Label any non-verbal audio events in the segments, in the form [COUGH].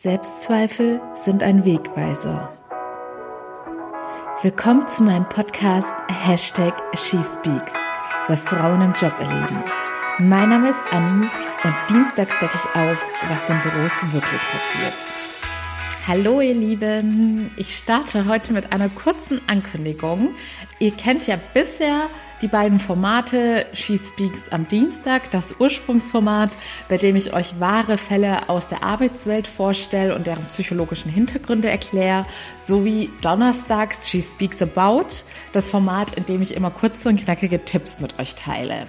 Selbstzweifel sind ein Wegweiser. Willkommen zu meinem Podcast Hashtag SheSpeaks, was Frauen im Job erleben. Mein Name ist Anni und dienstags decke ich auf, was in Büros wirklich passiert. Hallo ihr Lieben, ich starte heute mit einer kurzen Ankündigung. Ihr kennt ja bisher die beiden Formate She Speaks am Dienstag, das Ursprungsformat, bei dem ich euch wahre Fälle aus der Arbeitswelt vorstelle und deren psychologischen Hintergründe erkläre, sowie Donnerstags She Speaks About, das Format, in dem ich immer kurze und knackige Tipps mit euch teile.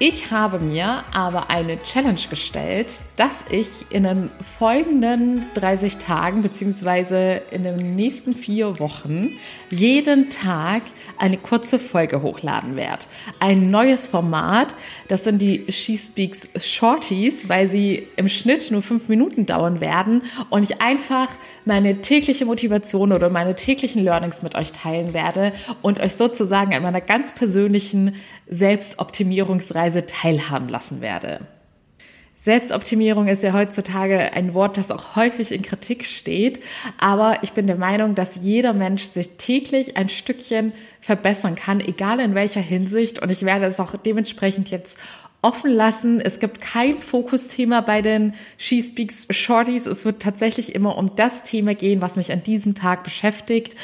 Ich habe mir aber eine Challenge gestellt, dass ich in den folgenden 30 Tagen beziehungsweise in den nächsten vier Wochen jeden Tag eine kurze Folge hochladen werde. Ein neues Format, das sind die She Speaks Shorties, weil sie im Schnitt nur fünf Minuten dauern werden und ich einfach meine tägliche Motivation oder meine täglichen Learnings mit euch teilen werde und euch sozusagen an meiner ganz persönlichen Selbstoptimierungsreise teilhaben lassen werde. Selbstoptimierung ist ja heutzutage ein Wort, das auch häufig in Kritik steht. Aber ich bin der Meinung, dass jeder Mensch sich täglich ein Stückchen verbessern kann, egal in welcher Hinsicht. Und ich werde es auch dementsprechend jetzt offen lassen. Es gibt kein Fokusthema bei den She Speaks Shorties. Es wird tatsächlich immer um das Thema gehen, was mich an diesem Tag beschäftigt.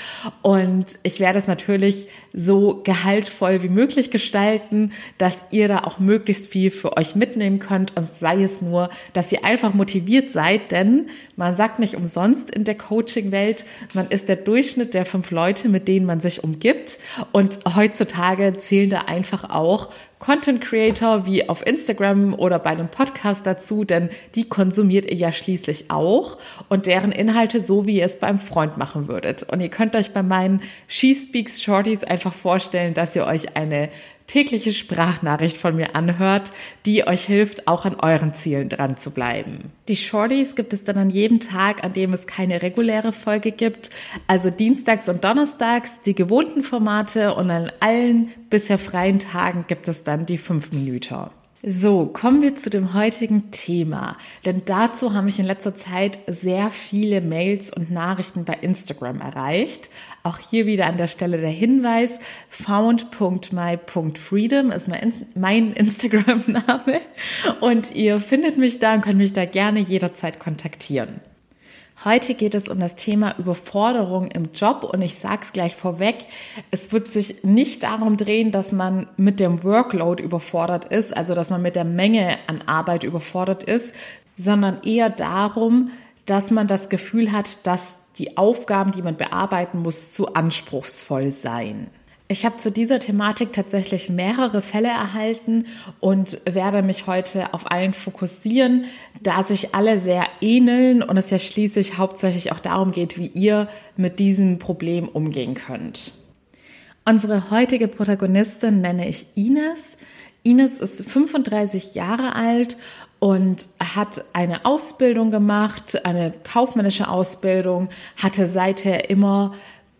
Und ich werde es natürlich so gehaltvoll wie möglich gestalten, dass ihr da auch möglichst viel für euch mitnehmen könnt. Und sei es nur, dass ihr einfach motiviert seid, denn man sagt nicht umsonst in der Coaching-Welt, man ist der Durchschnitt der fünf Leute, mit denen man sich umgibt. Und heutzutage zählen da einfach auch Content Creator wie auf Instagram oder bei einem Podcast dazu, denn die konsumiert ihr ja schließlich auch. Und deren Inhalte so, wie ihr es beim Freund machen würdet. Und ihr könnt euch bei meinen She Speaks Shorties einfach vorstellen, dass ihr euch eine tägliche Sprachnachricht von mir anhört, die euch hilft, auch an euren Zielen dran zu bleiben. Die Shorties gibt es dann an jedem Tag, an dem es keine reguläre Folge gibt, also dienstags und donnerstags die gewohnten Formate und an allen bisher freien Tagen gibt es dann die 5 Minuten. So, kommen wir zu dem heutigen Thema. Denn dazu haben mich in letzter Zeit sehr viele Mails und Nachrichten bei Instagram erreicht. Auch hier wieder an der Stelle der Hinweis, found.my.freedom ist mein Instagram-Name. Und ihr findet mich da und könnt mich da gerne jederzeit kontaktieren. Heute geht es um das Thema Überforderung im Job und ich sage es gleich vorweg, es wird sich nicht darum drehen, dass man mit dem Workload überfordert ist, also dass man mit der Menge an Arbeit überfordert ist, sondern eher darum, dass man das Gefühl hat, dass die Aufgaben, die man bearbeiten muss, zu anspruchsvoll seien. Ich habe zu dieser Thematik tatsächlich mehrere Fälle erhalten und werde mich heute auf allen fokussieren, da sich alle sehr ähneln und es ja schließlich hauptsächlich auch darum geht, wie ihr mit diesem Problem umgehen könnt. Unsere heutige Protagonistin nenne ich Ines. Ines ist 35 Jahre alt und hat eine Ausbildung gemacht, eine kaufmännische Ausbildung, hatte seither immer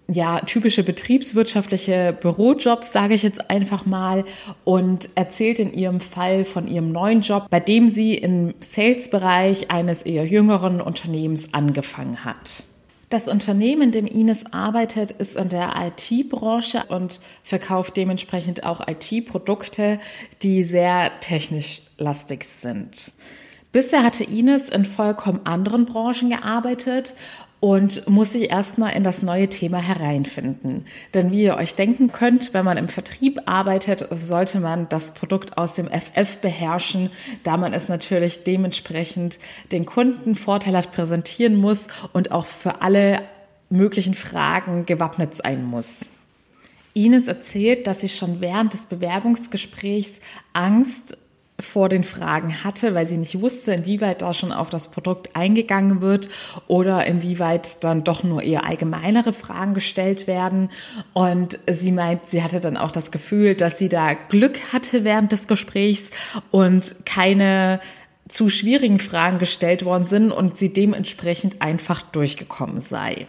ja, typische betriebswirtschaftliche Bürojobs, sage ich jetzt einfach mal, und erzählt in ihrem Fall von ihrem neuen Job, bei dem sie im Sales-Bereich eines eher jüngeren Unternehmens angefangen hat. Das Unternehmen, in dem Ines arbeitet, ist in der IT-Branche und verkauft dementsprechend auch IT-Produkte, die sehr technisch lastig sind. Bisher hatte Ines in vollkommen anderen Branchen gearbeitet und muss sich erstmal in das neue Thema hereinfinden. Denn wie ihr euch denken könnt, wenn man im Vertrieb arbeitet, sollte man das Produkt aus dem FF beherrschen, da man es natürlich dementsprechend den Kunden vorteilhaft präsentieren muss und auch für alle möglichen Fragen gewappnet sein muss. Ines erzählt, dass sie schon während des Bewerbungsgesprächs Angst vor den Fragen hatte, weil sie nicht wusste, inwieweit da schon auf das Produkt eingegangen wird oder inwieweit dann doch nur eher allgemeinere Fragen gestellt werden. Und sie meint, sie hatte dann auch das Gefühl, dass sie da Glück hatte während des Gesprächs und keine zu schwierigen Fragen gestellt worden sind und sie dementsprechend einfach durchgekommen sei.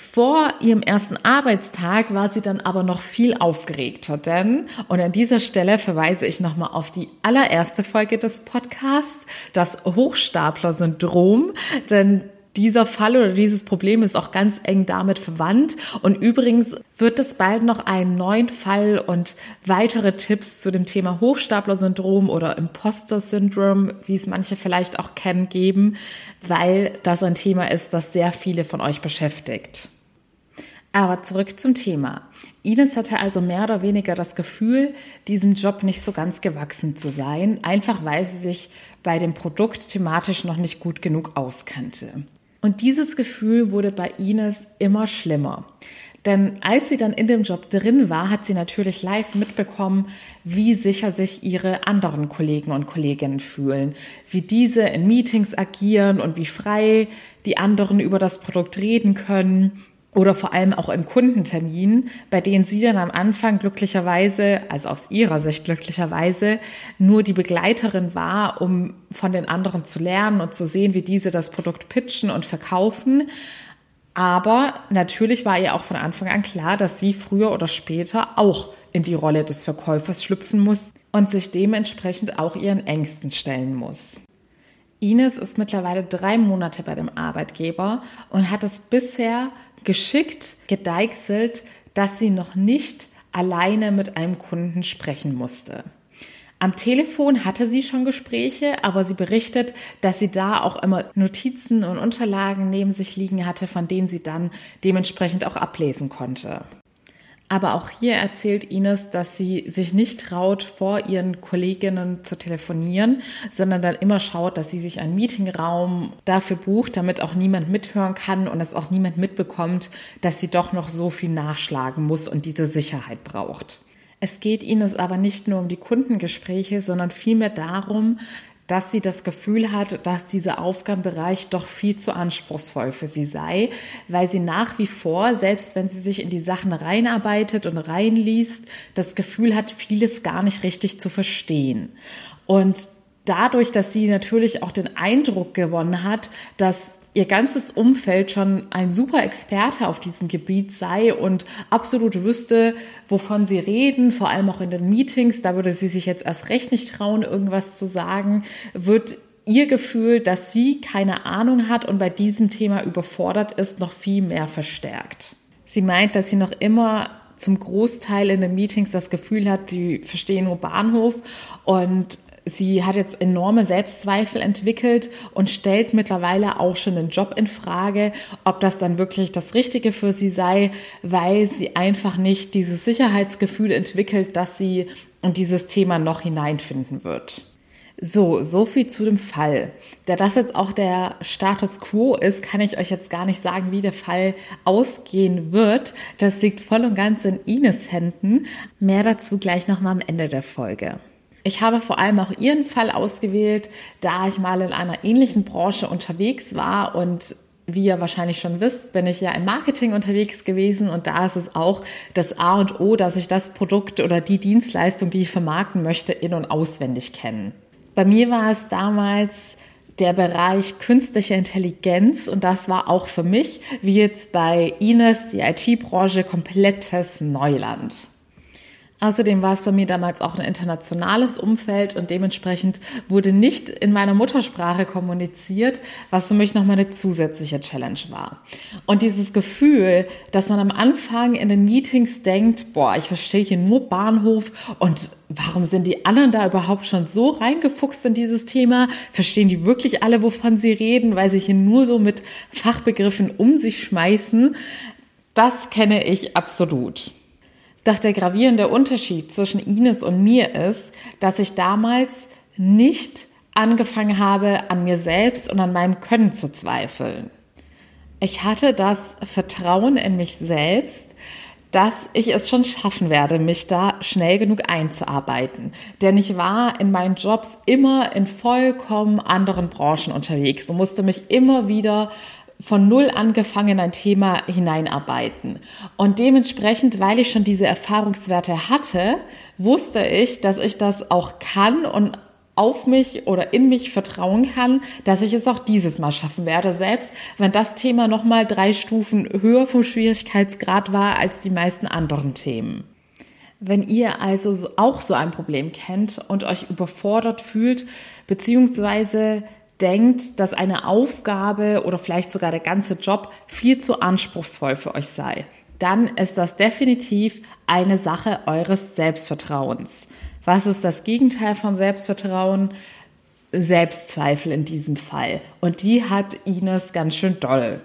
Vor ihrem ersten Arbeitstag war sie dann aber noch viel aufgeregter, denn, und an dieser Stelle verweise ich nochmal auf die allererste Folge des Podcasts, das Hochstapler-Syndrom, denn dieser Fall oder dieses Problem ist auch ganz eng damit verwandt. Und übrigens wird es bald noch einen neuen Fall und weitere Tipps zu dem Thema Hochstapler-Syndrom oder Imposter-Syndrom, wie es manche vielleicht auch kennen, geben, weil das ein Thema ist, das sehr viele von euch beschäftigt. Aber zurück zum Thema. Ines hatte also mehr oder weniger das Gefühl, diesem Job nicht so ganz gewachsen zu sein, einfach weil sie sich bei dem Produkt thematisch noch nicht gut genug auskannte. Und dieses Gefühl wurde bei Ines immer schlimmer. Denn als sie dann in dem Job drin war, hat sie natürlich live mitbekommen, wie sicher sich ihre anderen Kollegen und Kolleginnen fühlen, wie diese in Meetings agieren und wie frei die anderen über das Produkt reden können oder vor allem auch in Kundenterminen, bei denen sie dann am Anfang glücklicherweise, also aus ihrer Sicht glücklicherweise, nur die Begleiterin war, um von den anderen zu lernen und zu sehen, wie diese das Produkt pitchen und verkaufen. Aber natürlich war ihr auch von Anfang an klar, dass sie früher oder später auch in die Rolle des Verkäufers schlüpfen muss und sich dementsprechend auch ihren Ängsten stellen muss. Ines ist mittlerweile drei Monate bei dem Arbeitgeber und hat es bisher geschickt gedeichselt, dass sie noch nicht alleine mit einem Kunden sprechen musste. Am Telefon hatte sie schon Gespräche, aber sie berichtet, dass sie da auch immer Notizen und Unterlagen neben sich liegen hatte, von denen sie dann dementsprechend auch ablesen konnte. Aber auch hier erzählt Ines, dass sie sich nicht traut, vor ihren Kolleginnen zu telefonieren, sondern dann immer schaut, dass sie sich einen Meetingraum dafür bucht, damit auch niemand mithören kann und es auch niemand mitbekommt, dass sie doch noch so viel nachschlagen muss und diese Sicherheit braucht. Es geht Ines aber nicht nur um die Kundengespräche, sondern vielmehr darum, dass sie das Gefühl hat, dass dieser Aufgabenbereich doch viel zu anspruchsvoll für sie sei, weil sie nach wie vor, selbst wenn sie sich in die Sachen reinarbeitet und reinliest, das Gefühl hat, vieles gar nicht richtig zu verstehen. Und dadurch, dass sie natürlich auch den Eindruck gewonnen hat, dass ihr ganzes Umfeld schon ein super Experte auf diesem Gebiet sei und absolut wüsste, wovon sie reden, vor allem auch in den Meetings, da würde sie sich jetzt erst recht nicht trauen, irgendwas zu sagen, wird ihr Gefühl, dass sie keine Ahnung hat und bei diesem Thema überfordert ist, noch viel mehr verstärkt. Sie meint, dass sie noch immer zum Großteil in den Meetings das Gefühl hat, sie verstehen nur Bahnhof und Sie hat jetzt enorme Selbstzweifel entwickelt und stellt mittlerweile auch schon den Job in Frage, ob das dann wirklich das Richtige für sie sei, weil sie einfach nicht dieses Sicherheitsgefühl entwickelt, dass sie in dieses Thema noch hineinfinden wird. So, so viel zu dem Fall. Da das jetzt auch der Status quo ist, kann ich euch jetzt gar nicht sagen, wie der Fall ausgehen wird. Das liegt voll und ganz in Ines Händen. Mehr dazu gleich nochmal am Ende der Folge. Ich habe vor allem auch Ihren Fall ausgewählt, da ich mal in einer ähnlichen Branche unterwegs war und wie ihr wahrscheinlich schon wisst, bin ich ja im Marketing unterwegs gewesen und da ist es auch das A und O, dass ich das Produkt oder die Dienstleistung, die ich vermarkten möchte, in- und auswendig kenne. Bei mir war es damals der Bereich künstliche Intelligenz und das war auch für mich, wie jetzt bei Ines, die IT-Branche, komplettes Neuland. Außerdem war es bei mir damals auch ein internationales Umfeld und dementsprechend wurde nicht in meiner Muttersprache kommuniziert, was für mich nochmal eine zusätzliche Challenge war. Und dieses Gefühl, dass man am Anfang in den Meetings denkt, boah, ich verstehe hier nur Bahnhof und warum sind die anderen da überhaupt schon so reingefuchst in dieses Thema? Verstehen die wirklich alle, wovon sie reden, weil sie hier nur so mit Fachbegriffen um sich schmeißen? Das kenne ich absolut. Doch der gravierende Unterschied zwischen Ines und mir ist, dass ich damals nicht angefangen habe, an mir selbst und an meinem Können zu zweifeln. Ich hatte das Vertrauen in mich selbst, dass ich es schon schaffen werde, mich da schnell genug einzuarbeiten. Denn ich war in meinen Jobs immer in vollkommen anderen Branchen unterwegs und musste mich immer wieder von null angefangen in ein Thema hineinarbeiten. Und dementsprechend, weil ich schon diese Erfahrungswerte hatte, wusste ich, dass ich das auch kann und auf mich oder in mich vertrauen kann, dass ich es auch dieses Mal schaffen werde, selbst wenn das Thema nochmal drei Stufen höher vom Schwierigkeitsgrad war als die meisten anderen Themen. Wenn ihr also auch so ein Problem kennt und euch überfordert fühlt, beziehungsweise denkt, dass eine Aufgabe oder vielleicht sogar der ganze Job viel zu anspruchsvoll für euch sei, dann ist das definitiv eine Sache eures Selbstvertrauens. Was ist das Gegenteil von Selbstvertrauen? Selbstzweifel in diesem Fall. Und die hat Ines ganz schön doll.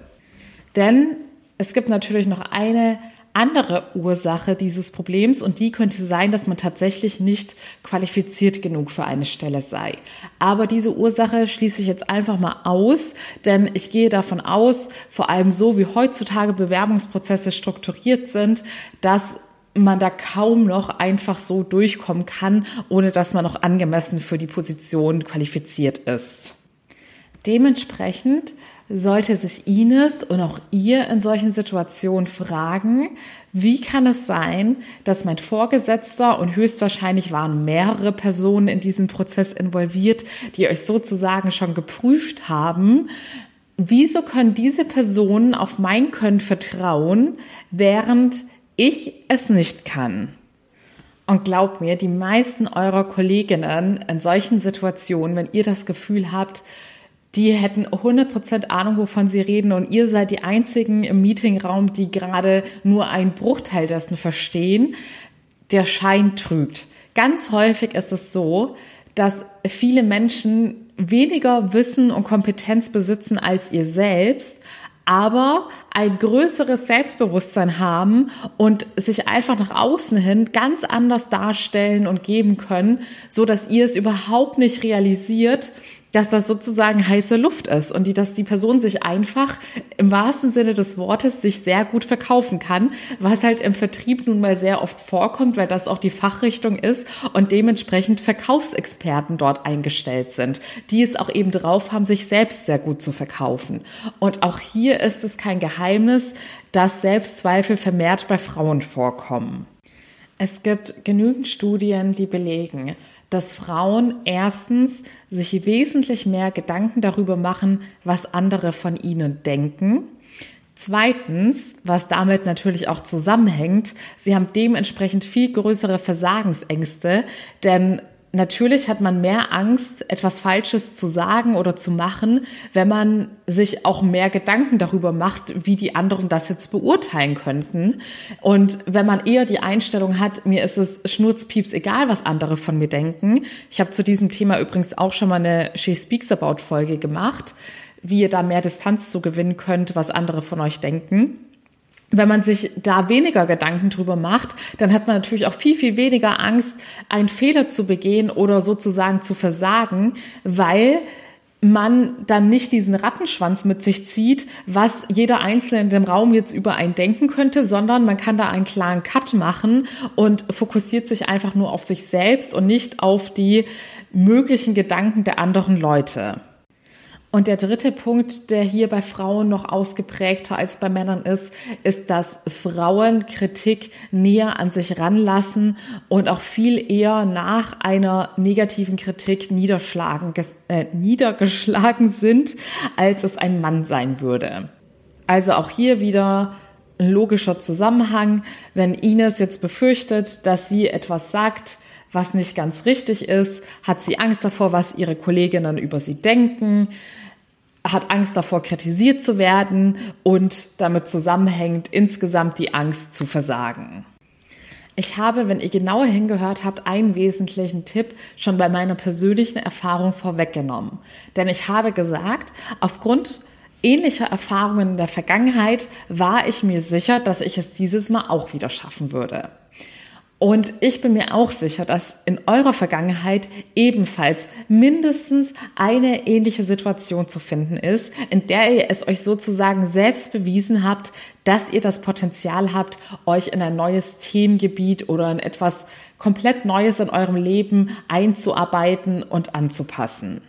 Denn es gibt natürlich noch eine andere Ursache dieses Problems und die könnte sein, dass man tatsächlich nicht qualifiziert genug für eine Stelle sei. Aber diese Ursache schließe ich jetzt einfach mal aus, denn ich gehe davon aus, vor allem so wie heutzutage Bewerbungsprozesse strukturiert sind, dass man da kaum noch einfach so durchkommen kann, ohne dass man noch angemessen für die Position qualifiziert ist. Dementsprechend sollte sich Ines und auch ihr in solchen Situationen fragen, wie kann es sein, dass mein Vorgesetzter und höchstwahrscheinlich waren mehrere Personen in diesem Prozess involviert, die euch sozusagen schon geprüft haben, wieso können diese Personen auf mein Können vertrauen, während ich es nicht kann? Und glaubt mir, die meisten eurer Kolleginnen in solchen Situationen, wenn ihr das Gefühl habt, die hätten 100% Ahnung, wovon sie reden und ihr seid die einzigen im Meetingraum, die gerade nur einen Bruchteil dessen verstehen. Der Schein trügt. Ganz häufig ist es so, dass viele Menschen weniger Wissen und Kompetenz besitzen als ihr selbst, aber ein größeres Selbstbewusstsein haben und sich einfach nach außen hin ganz anders darstellen und geben können, so dass ihr es überhaupt nicht realisiert, dass das sozusagen heiße Luft ist und die, dass die Person sich einfach im wahrsten Sinne des Wortes sich sehr gut verkaufen kann, was halt im Vertrieb nun mal sehr oft vorkommt, weil das auch die Fachrichtung ist und dementsprechend Verkaufsexperten dort eingestellt sind, die es auch eben drauf haben, sich selbst sehr gut zu verkaufen. Und auch hier ist es kein Geheimnis, dass Selbstzweifel vermehrt bei Frauen vorkommen. Es gibt genügend Studien, die belegen, dass Frauen erstens sich wesentlich mehr Gedanken darüber machen, was andere von ihnen denken. Zweitens, was damit natürlich auch zusammenhängt, sie haben dementsprechend viel größere Versagensängste, denn natürlich hat man mehr Angst, etwas Falsches zu sagen oder zu machen, wenn man sich auch mehr Gedanken darüber macht, wie die anderen das jetzt beurteilen könnten. Und wenn man eher die Einstellung hat, mir ist es schnurzpieps egal, was andere von mir denken. Ich habe zu diesem Thema übrigens auch schon mal eine She Speaks About Folge gemacht, wie ihr da mehr Distanz zu gewinnen könnt, was andere von euch denken wenn man sich da weniger Gedanken drüber macht, dann hat man natürlich auch viel, viel weniger Angst, einen Fehler zu begehen oder sozusagen zu versagen, weil man dann nicht diesen Rattenschwanz mit sich zieht, was jeder Einzelne in dem Raum jetzt über einen denken könnte, sondern man kann da einen klaren Cut machen und fokussiert sich einfach nur auf sich selbst und nicht auf die möglichen Gedanken der anderen Leute. Und der dritte Punkt, der hier bei Frauen noch ausgeprägter als bei Männern ist, ist, dass Frauen Kritik näher an sich ranlassen und auch viel eher nach einer negativen Kritik niederschlagen, äh, niedergeschlagen sind, als es ein Mann sein würde. Also auch hier wieder ein logischer Zusammenhang. Wenn Ines jetzt befürchtet, dass sie etwas sagt, was nicht ganz richtig ist, hat sie Angst davor, was ihre Kolleginnen über sie denken hat Angst davor, kritisiert zu werden und damit zusammenhängt insgesamt die Angst zu versagen. Ich habe, wenn ihr genauer hingehört habt, einen wesentlichen Tipp schon bei meiner persönlichen Erfahrung vorweggenommen. Denn ich habe gesagt, aufgrund ähnlicher Erfahrungen in der Vergangenheit war ich mir sicher, dass ich es dieses Mal auch wieder schaffen würde. Und ich bin mir auch sicher, dass in eurer Vergangenheit ebenfalls mindestens eine ähnliche Situation zu finden ist, in der ihr es euch sozusagen selbst bewiesen habt, dass ihr das Potenzial habt, euch in ein neues Themengebiet oder in etwas komplett Neues in eurem Leben einzuarbeiten und anzupassen.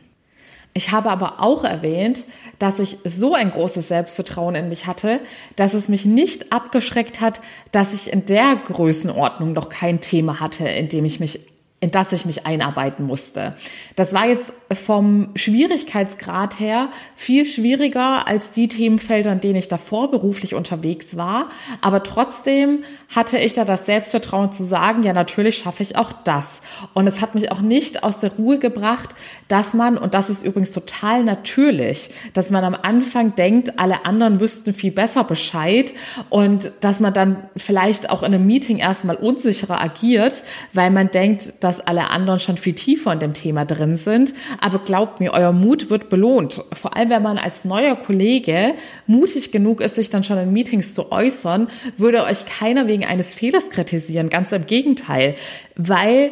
Ich habe aber auch erwähnt, dass ich so ein großes Selbstvertrauen in mich hatte, dass es mich nicht abgeschreckt hat, dass ich in der Größenordnung noch kein Thema hatte, in dem ich mich in das ich mich einarbeiten musste. Das war jetzt vom Schwierigkeitsgrad her viel schwieriger als die Themenfelder, in denen ich davor beruflich unterwegs war. Aber trotzdem hatte ich da das Selbstvertrauen zu sagen, ja, natürlich schaffe ich auch das. Und es hat mich auch nicht aus der Ruhe gebracht, dass man, und das ist übrigens total natürlich, dass man am Anfang denkt, alle anderen wüssten viel besser Bescheid und dass man dann vielleicht auch in einem Meeting erstmal unsicherer agiert, weil man denkt, dass alle anderen schon viel tiefer in dem Thema drin sind. Aber glaubt mir, euer Mut wird belohnt. Vor allem, wenn man als neuer Kollege mutig genug ist, sich dann schon in Meetings zu äußern, würde euch keiner wegen eines Fehlers kritisieren. Ganz im Gegenteil. Weil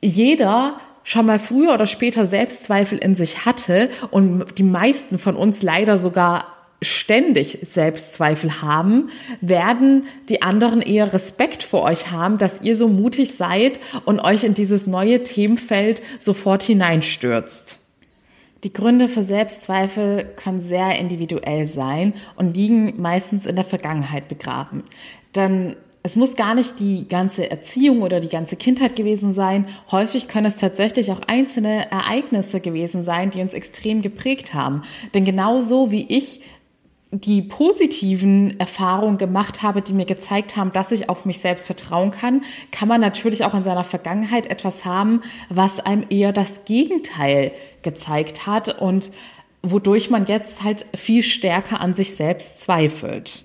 jeder schon mal früher oder später Selbstzweifel in sich hatte und die meisten von uns leider sogar ständig Selbstzweifel haben, werden die anderen eher Respekt vor euch haben, dass ihr so mutig seid und euch in dieses neue Themenfeld sofort hineinstürzt. Die Gründe für Selbstzweifel können sehr individuell sein und liegen meistens in der Vergangenheit begraben. Denn es muss gar nicht die ganze Erziehung oder die ganze Kindheit gewesen sein. Häufig können es tatsächlich auch einzelne Ereignisse gewesen sein, die uns extrem geprägt haben. Denn genauso wie ich die positiven Erfahrungen gemacht habe, die mir gezeigt haben, dass ich auf mich selbst vertrauen kann, kann man natürlich auch in seiner Vergangenheit etwas haben, was einem eher das Gegenteil gezeigt hat und wodurch man jetzt halt viel stärker an sich selbst zweifelt.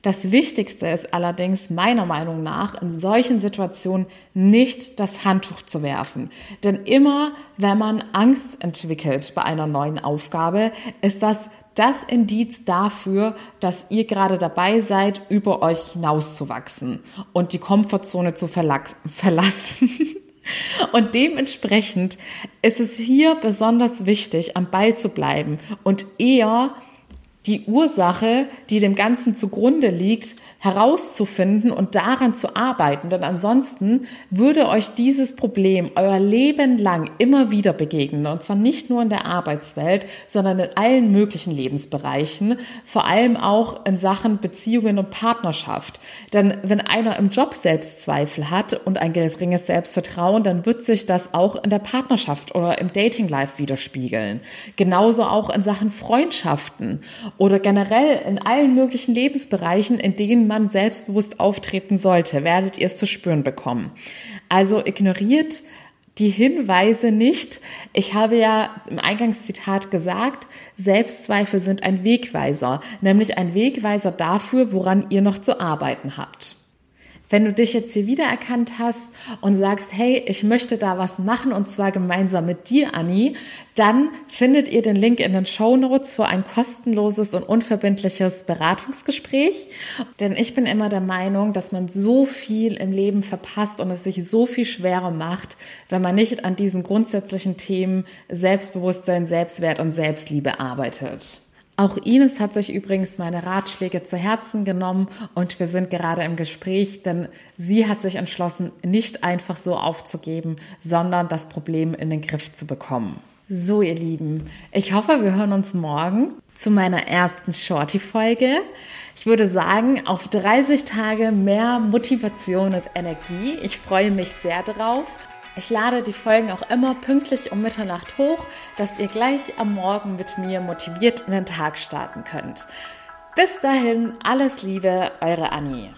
Das Wichtigste ist allerdings meiner Meinung nach in solchen Situationen nicht das Handtuch zu werfen. Denn immer, wenn man Angst entwickelt bei einer neuen Aufgabe, ist das das Indiz dafür, dass ihr gerade dabei seid, über euch hinauszuwachsen und die Komfortzone zu [LAUGHS] verlassen. Und dementsprechend ist es hier besonders wichtig, am Ball zu bleiben und eher die Ursache, die dem Ganzen zugrunde liegt, herauszufinden und daran zu arbeiten. Denn ansonsten würde euch dieses Problem euer Leben lang immer wieder begegnen. Und zwar nicht nur in der Arbeitswelt, sondern in allen möglichen Lebensbereichen. Vor allem auch in Sachen Beziehungen und Partnerschaft. Denn wenn einer im Job Selbstzweifel hat und ein geringes Selbstvertrauen, dann wird sich das auch in der Partnerschaft oder im Dating Life widerspiegeln. Genauso auch in Sachen Freundschaften oder generell in allen möglichen Lebensbereichen, in denen man selbstbewusst auftreten sollte, werdet ihr es zu spüren bekommen. Also ignoriert die Hinweise nicht. Ich habe ja im Eingangszitat gesagt, Selbstzweifel sind ein Wegweiser, nämlich ein Wegweiser dafür, woran ihr noch zu arbeiten habt. Wenn du dich jetzt hier wiedererkannt hast und sagst, hey, ich möchte da was machen und zwar gemeinsam mit dir, Anni, dann findet ihr den Link in den Show Notes für ein kostenloses und unverbindliches Beratungsgespräch. Denn ich bin immer der Meinung, dass man so viel im Leben verpasst und es sich so viel schwerer macht, wenn man nicht an diesen grundsätzlichen Themen Selbstbewusstsein, Selbstwert und Selbstliebe arbeitet. Auch Ines hat sich übrigens meine Ratschläge zu Herzen genommen und wir sind gerade im Gespräch, denn sie hat sich entschlossen, nicht einfach so aufzugeben, sondern das Problem in den Griff zu bekommen. So, ihr Lieben, ich hoffe, wir hören uns morgen zu meiner ersten Shorty-Folge. Ich würde sagen, auf 30 Tage mehr Motivation und Energie. Ich freue mich sehr drauf. Ich lade die Folgen auch immer pünktlich um Mitternacht hoch, dass ihr gleich am Morgen mit mir motiviert in den Tag starten könnt. Bis dahin, alles Liebe, eure Annie.